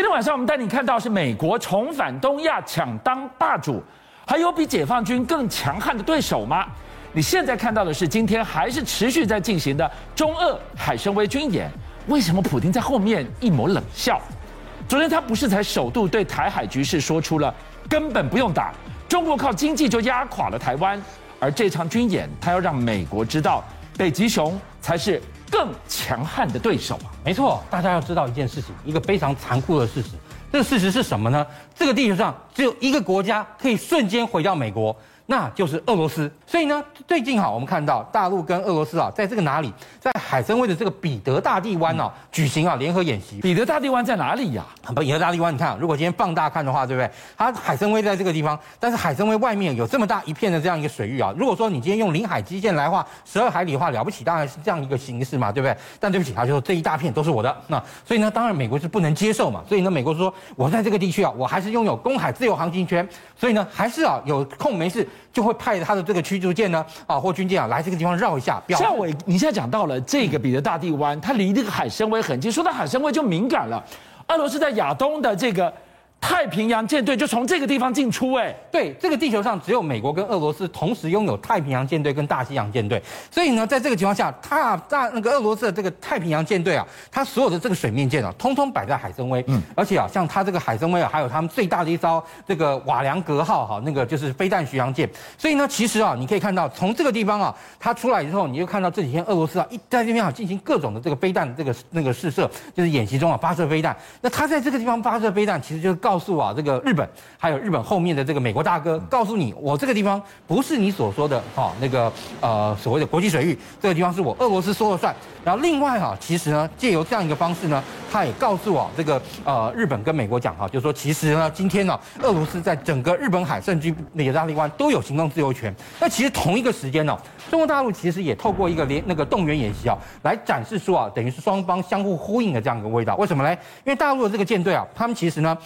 今天晚上我们带你看到是美国重返东亚抢当霸主，还有比解放军更强悍的对手吗？你现在看到的是今天还是持续在进行的中俄海参崴军演？为什么普京在后面一抹冷笑？昨天他不是才首度对台海局势说出了根本不用打，中国靠经济就压垮了台湾，而这场军演他要让美国知道北极熊才是更强悍的对手啊！没错，大家要知道一件事情，一个非常残酷的事实。这个事实是什么呢？这个地球上只有一个国家可以瞬间毁掉美国。那就是俄罗斯，所以呢，最近哈，我们看到大陆跟俄罗斯啊，在这个哪里，在海参崴的这个彼得大帝湾哦，举行啊联合演习。彼得大帝湾在哪里呀？彼得大帝湾，你看，如果今天放大看的话，对不对？它海参崴在这个地方，但是海参崴外面有这么大一片的这样一个水域啊。如果说你今天用领海基线来画十二海里的话，了不起，当然是这样一个形式嘛，对不对？但对不起，他就说这一大片都是我的。那所以呢，当然美国是不能接受嘛。所以呢，美国说我在这个地区啊，我还是拥有公海自由航行权。所以呢，还是啊有空没事就会派他的。这个驱逐舰呢，啊，或军舰啊，来这个地方绕一下。像我，你现在讲到了这个彼得大帝湾，它离这个海参崴很近。说到海参崴就敏感了，俄罗斯在亚东的这个。太平洋舰队就从这个地方进出，哎，对，这个地球上只有美国跟俄罗斯同时拥有太平洋舰队跟大西洋舰队，所以呢，在这个情况下，它大那个俄罗斯的这个太平洋舰队啊，它所有的这个水面舰啊，通通摆在海参崴，嗯，而且啊，像它这个海参崴啊，还有他们最大的一艘这个瓦良格号哈，那个就是飞弹巡洋舰，所以呢，其实啊，你可以看到从这个地方啊，它出来之后，你就看到这几天俄罗斯啊，一在这边啊进行各种的这个飞弹这个那个试射，就是演习中啊发射飞弹，那它在这个地方发射飞弹，其实就是告诉啊，这个日本还有日本后面的这个美国大哥，告诉你，我这个地方不是你所说的哈那个呃所谓的国际水域，这个地方是我俄罗斯说了算。然后另外哈，其实呢，借由这样一个方式呢，他也告诉我这个呃日本跟美国讲哈，就是说其实呢，今天呢，俄罗斯在整个日本海甚至那个大利湾都有行动自由权。那其实同一个时间呢，中国大陆其实也透过一个联那个动员演习啊，来展示出啊，等于是双方相互呼应的这样一个味道。为什么呢？因为大陆的这个舰队啊，他们其实呢，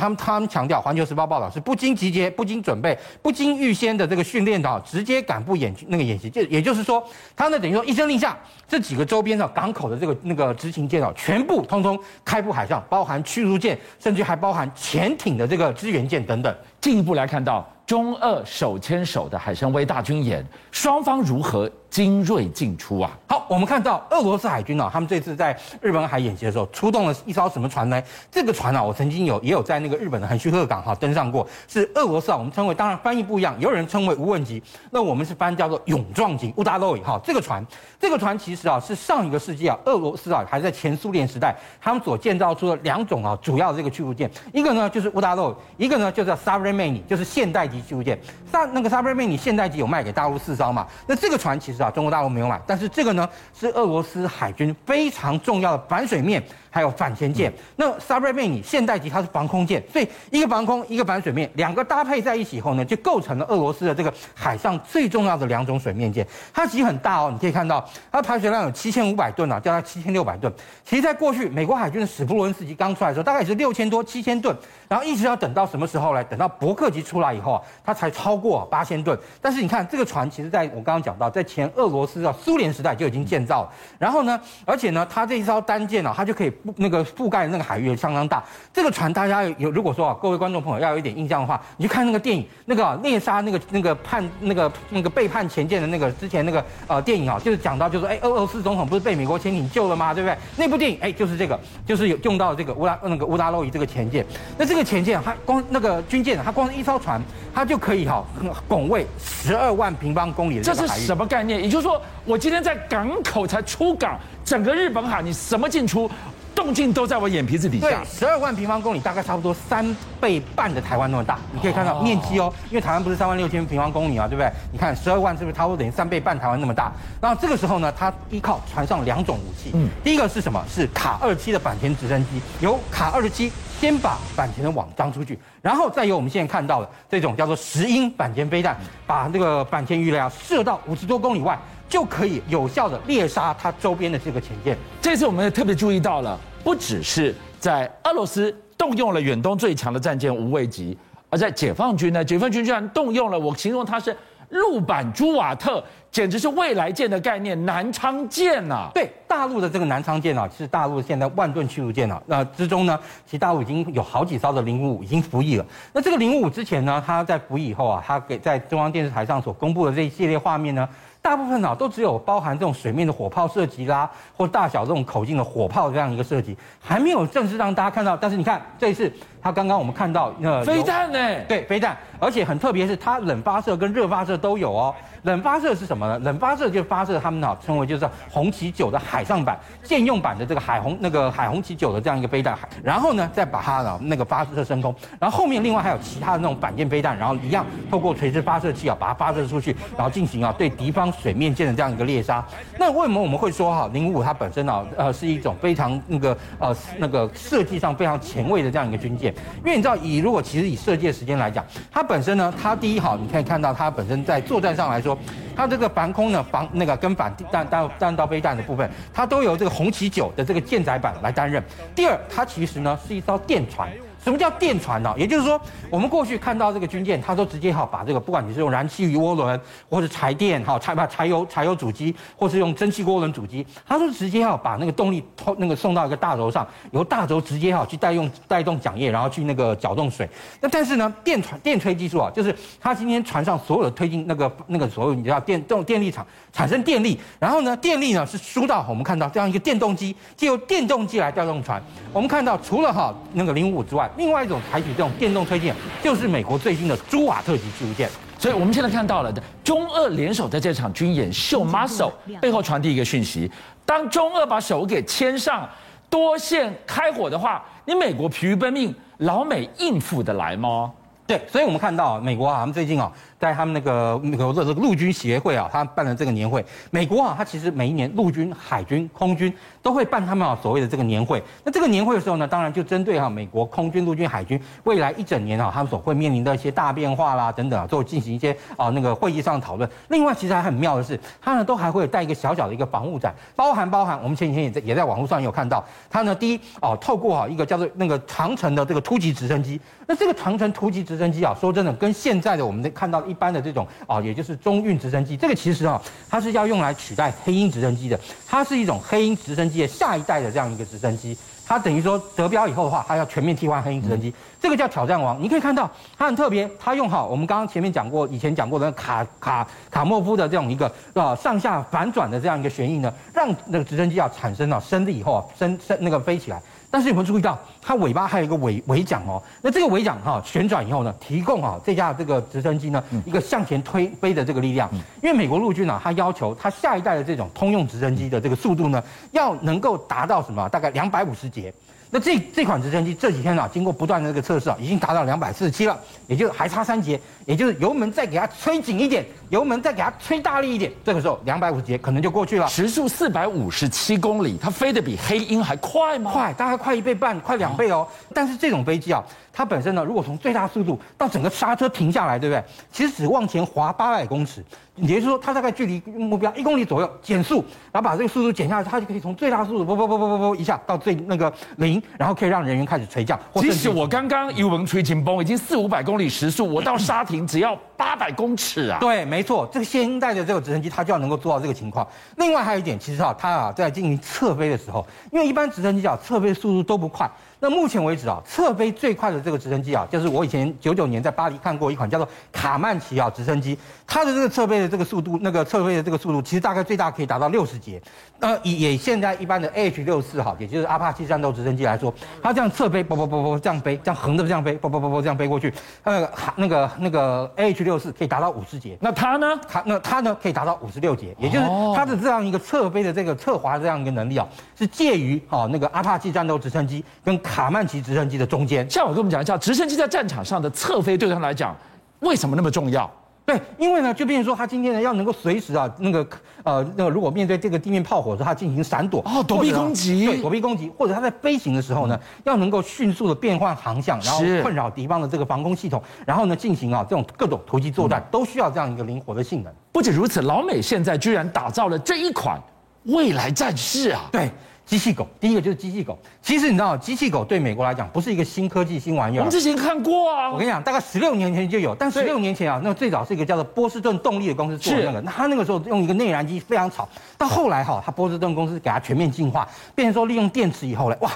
他们他。们强调，《环球时报》报道是不经集结、不经准备、不经预先的这个训练的，直接赶赴演那个演习。就也就是说，他呢等于说一声令下，这几个周边的港口的这个那个执勤舰啊，全部通通开赴海上，包含驱逐舰，甚至还包含潜艇的这个支援舰等等。进一步来看到中俄手牵手的海参崴大军演，双方如何精锐进出啊！好，我们看到俄罗斯海军啊，他们这次在日本海演习的时候，出动了一艘什么船呢？这个船啊，我曾经有也有在那个日本的横须贺港哈登上过，是俄罗斯啊，我们称为当然翻译不一样，有人称为无问级，那我们是翻叫做勇壮级乌达洛伊哈。这个船，这个船其实啊是上一个世纪啊，俄罗斯啊还在前苏联时代，他们所建造出的两种啊主要的这个驱逐舰，一个呢就是乌达洛伊，一个呢就叫 Sovremenny，就是现代级驱逐舰。上那个 s a v r e m a n i 现代级有卖给大陆四艘嘛？那这个船其实啊。中国大陆没有买，但是这个呢是俄罗斯海军非常重要的反水面还有反潜舰。那 Sovremenny 现代级它是防空舰，所以一个防空一个反水面，两个搭配在一起以后呢，就构成了俄罗斯的这个海上最重要的两种水面舰。它其实很大哦，你可以看到它排水量有七千五百吨啊，叫它七千六百吨。其实在过去美国海军的史普伦斯级刚出来的时候，大概也是六千多七千吨，然后一直要等到什么时候来？等到伯克级出来以后啊，它才超过八千吨。但是你看这个船，其实在我刚刚讲到，在前俄罗斯啊苏联时代就已经建造了，然后呢，而且呢，它这一艘单舰啊，它就可以那个覆盖的那个海域相当大。这个船大家有如果说啊，各位观众朋友要有一点印象的话，你去看那个电影，那个猎杀那个那个叛那个那个背叛潜舰的那个之前那个呃电影啊，就是讲到就是哎，俄罗斯总统不是被美国潜艇救了吗？对不对？那部电影哎，就是这个，就是有用到这个乌拉那个乌拉洛伊这个潜舰。那这个潜舰它光那个军舰，它光是一艘船，它就可以哈拱卫十二万平方公里的这个海域。这是什么概念？也就是说，我今天在港口才出港，整个日本海你什么进出，动静都在我眼皮子底下。对，十二万平方公里，大概差不多三倍半的台湾那么大。你可以看到面积哦，因为台湾不是三万六千平方公里啊，对不对？你看十二万是不是差不多等于三倍半台湾那么大？然后这个时候呢，它依靠船上两种武器，嗯，第一个是什么？是卡二七的反潜直升机，由卡二七先把反潜的网张出去，然后再由我们现在看到的这种叫做石英反潜飞弹，把那个反潜鱼雷啊射到五十多公里外。就可以有效的猎杀它周边的这个潜舰。这次我们也特别注意到了，不只是在俄罗斯动用了远东最强的战舰无畏级，而在解放军呢，解放军居然动用了我形容它是陆版朱瓦特简直是未来舰的概念，南昌舰呐、啊。对，大陆的这个南昌舰啊，是大陆现在万吨驱逐舰啊。那之中呢，其实大陆已经有好几艘的零五五已经服役了。那这个零五五之前呢，它在服役以后啊，它给在中央电视台上所公布的这一系列画面呢，大部分啊都只有包含这种水面的火炮射击啦，或大小这种口径的火炮这样一个设计，还没有正式让大家看到。但是你看这一次。它刚刚我们看到呃飞弹呢，对，飞弹，而且很特别是它冷发射跟热发射都有哦。冷发射是什么呢？冷发射就发射他们啊称为就是红旗九的海上版舰用版的这个海红那个海红旗九的这样一个飞弹，然后呢再把它呢那个发射升空，然后后面另外还有其他的那种反舰飞弹，然后一样透过垂直发射器啊把它发射出去，然后进行啊对敌方水面舰的这样一个猎杀。那为什么我们会说哈零五五它本身啊呃是一种非常那个呃那个设计上非常前卫的这样一个军舰？因为你知道，以如果其实以设计的时间来讲，它本身呢，它第一好，你可以看到它本身在作战上来说，它这个防空呢，防那个跟反弹弹弹道飞弹的部分，它都由这个红旗九的这个舰载版来担任。第二，它其实呢是一艘电船。什么叫电船呢？也就是说，我们过去看到这个军舰，它都直接哈把这个，不管你是用燃气鱼涡轮，或者柴电哈柴把柴油柴油主机，或是用蒸汽涡轮主机，它都直接哈把那个动力那个送到一个大轴上，由大轴直接哈去带用带动桨叶，然后去那个搅动水。那但是呢，电船电推技术啊，就是它今天船上所有的推进那个那个所有你知道电动电力场产生电力，然后呢，电力呢是输到我们看到这样一个电动机，借由电动机来调动船。我们看到除了哈那个零五五之外，另外一种采取这种电动推进，就是美国最新的朱瓦特级驱逐舰。所以我们现在看到了的中俄联手在这场军演秀 muscle 背后传递一个讯息：当中俄把手给牵上，多线开火的话，你美国疲于奔命，老美应付得来吗？对，所以我们看到美国啊，他们最近啊。在他们那个美国的这个陆军协会啊，他办了这个年会。美国啊，他其实每一年陆军、海军、空军都会办他们啊所谓的这个年会。那这个年会的时候呢，当然就针对哈美国空军、陆军、海军未来一整年啊，他们所会面临的一些大变化啦等等啊，做进行一些啊那个会议上的讨论。另外，其实还很妙的是，他呢都还会带一个小小的一个防务展，包含包含我们前几天也在也在网络上有看到，他呢第一哦透过哈一个叫做那个长城的这个突击直升机。那这个长城突击直升机机啊，说真的，跟现在的我们看到一般的这种啊，也就是中运直升机，这个其实啊，它是要用来取代黑鹰直升机的，它是一种黑鹰直升机的下一代的这样一个直升机。它等于说得标以后的话，它要全面替换黑鹰直升机，这个叫挑战王。你可以看到它很特别，它用好我们刚刚前面讲过，以前讲过的卡卡卡莫夫的这种一个啊上下反转的这样一个旋翼呢，让那个直升机要产生了升力以后啊，升升那个飞起来。但是有没有注意到，它尾巴还有一个尾尾桨哦？那这个尾桨哈旋转以后呢，提供啊这架这个直升机呢一个向前推背的这个力量。因为美国陆军啊，它要求它下一代的这种通用直升机的这个速度呢，要能够达到什么？大概两百五十节。那这这款直升机这几天啊，经过不断的这个测试啊，已经达到两百四十七了，也就是还差三节，也就是油门再给它吹紧一点，油门再给它吹大力一点，这个时候两百五十节可能就过去了。时速四百五十七公里，它飞得比黑鹰还快吗？快，大概快一倍半，快两倍哦。但是这种飞机啊，它本身呢，如果从最大速度到整个刹车停下来，对不对？其实只往前滑八百公尺。也就是说，它大概距离目标一公里左右减速，然后把这个速度减下来，它就可以从最大速度啵啵啵啵啵啵一下到最那个零，然后可以让人员开始垂降。即使我刚刚油门吹紧绷，已经四五百公里时速，我到刹停只要八百公尺啊！对，没错，这个现代的这个直升机它就要能够做到这个情况。另外还有一点，其实啊，它啊在进行侧飞的时候，因为一般直升机啊侧飞速度都不快。那目前为止啊，侧飞最快的这个直升机啊，就是我以前九九年在巴黎看过一款叫做卡曼奇啊直升机，它的这个侧飞的这个速度，那个侧飞的这个速度，其实大概最大可以达到六十节。呃，以也现在一般的 AH 六四哈，也就是阿帕奇战斗直升机来说，它这样侧飞，啵啵啵啵这样飞，这样横着这样飞，啵啵啵啵这样飞过去，那个那个那个 AH 六四可以达到五十节。那它呢？它那它呢可以达到五十六节，也就是它的这样一个侧飞的这个侧滑这样一个能力啊，是介于啊那个阿帕奇战斗直升机跟卡曼奇直升机的中间。像我跟我们讲一下，直升机在战场上的侧飞对他来讲为什么那么重要？对，因为呢，就变成说，他今天呢要能够随时啊，那个呃，那个如果面对这个地面炮火的时候，他进行闪躲哦，躲避攻击，对，躲避攻击，或者他在飞行的时候呢，要能够迅速的变换航向，然后困扰敌方的这个防空系统，然后呢进行啊这种各种突击作战，都需要这样一个灵活的性能。不仅如此，老美现在居然打造了这一款未来战士啊，对。机器狗，第一个就是机器狗。其实你知道，机器狗对美国来讲不是一个新科技、新玩意儿。我们之前看过啊。我跟你讲，大概十六年前就有，但十六年前啊，那最早是一个叫做波士顿动力的公司做的那个，那他那个时候用一个内燃机非常吵。到后来哈，他波士顿公司给它全面进化，变成说利用电池以后呢，哇，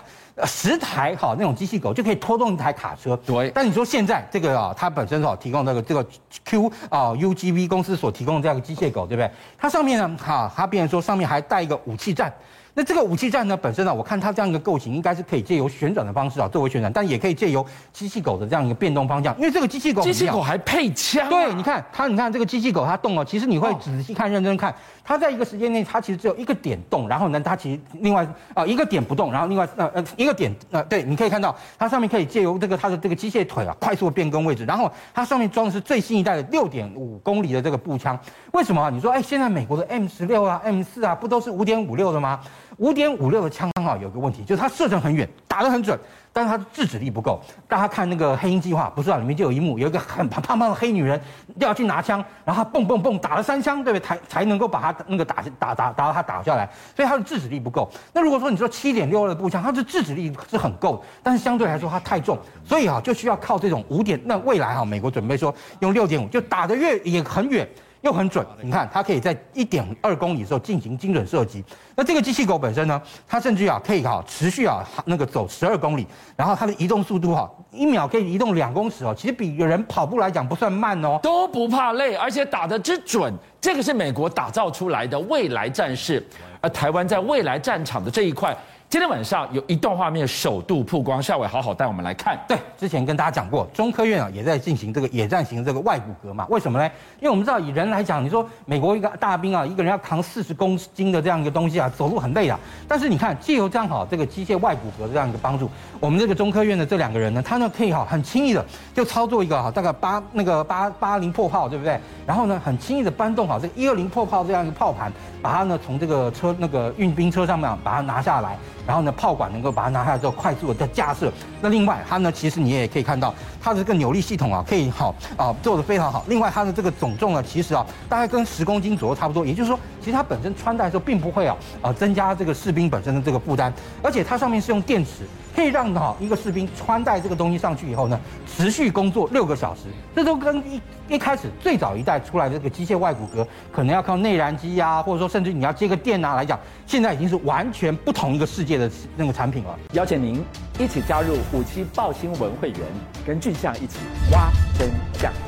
十台哈那种机器狗就可以拖动一台卡车。对。但你说现在这个啊，它本身哈提供那个这个 Q 啊 UGV 公司所提供的这样一个机械狗，对不对？它上面呢哈，它变成说上面还带一个武器站。那这个武器站呢，本身呢，我看它这样一个构型，应该是可以借由旋转的方式啊，作为旋转，但也可以借由机器狗的这样一个变动方向，因为这个机器狗，机器狗还配枪、啊。对，你看它，你看这个机器狗它动了，其实你会仔细看、认真看，它在一个时间内，它其实只有一个点动，然后呢，它其实另外啊、呃、一个点不动，然后另外呃呃一个点呃对，你可以看到它上面可以借由这个它的这个机械腿啊，快速的变更位置，然后它上面装的是最新一代的六点五公里的这个步枪。为什么啊？你说哎，现在美国的 M 十六啊、M 四啊，不都是五点五六的吗？五点五六的枪啊，有个问题，就是它射程很远，打得很准，但是它的制止力不够。大家看那个黑鹰计划，不是啊，里面就有一幕，有一个很胖胖胖的黑女人要去拿枪，然后她蹦蹦蹦打了三枪，对不对？才才能够把她那个打打打打到她打下来，所以它的制止力不够。那如果说你说七点六二的步枪，它的制止力是很够，但是相对来说它太重，所以啊，就需要靠这种五点。那未来哈，美国准备说用六点五，就打得越也很远。又很准，你看它可以在一点二公里的时候进行精准射击。那这个机器狗本身呢，它甚至啊可以哈持续啊那个走十二公里，然后它的移动速度哈一秒可以移动两公尺哦，其实比有人跑步来讲不算慢哦，都不怕累，而且打得之准，这个是美国打造出来的未来战士，而台湾在未来战场的这一块。今天晚上有一段画面首度曝光，夏伟好好带我们来看。对，之前跟大家讲过，中科院啊也在进行这个野战型这个外骨骼嘛。为什么呢？因为我们知道以人来讲，你说美国一个大兵啊，一个人要扛四十公斤的这样一个东西啊，走路很累啊。但是你看，借由这样好这个机械外骨骼这样一个帮助，我们这个中科院的这两个人呢，他呢可以哈很轻易的就操作一个哈大概八那个八八零破炮，对不对？然后呢很轻易的搬动好这个一二零破炮这样一个炮盘，把它呢从这个车那个运兵车上面把它拿下来。然后呢，炮管能够把它拿下来之后，快速的再架设。那另外，它呢，其实你也可以看到，它的这个扭力系统啊，可以好啊，做的非常好。另外，它的这个总重呢，其实啊，大概跟十公斤左右差不多。也就是说，其实它本身穿戴的时候，并不会啊，呃，增加这个士兵本身的这个负担。而且它上面是用电池，可以让哈一个士兵穿戴这个东西上去以后呢，持续工作六个小时。这都跟一一开始最早一代出来的这个机械外骨骼，可能要靠内燃机呀，或者说甚至你要接个电啊来讲，现在已经是完全不同一个世界的那个产品了。邀请您一起加入五七报新闻会员，跟俊相一起挖真相。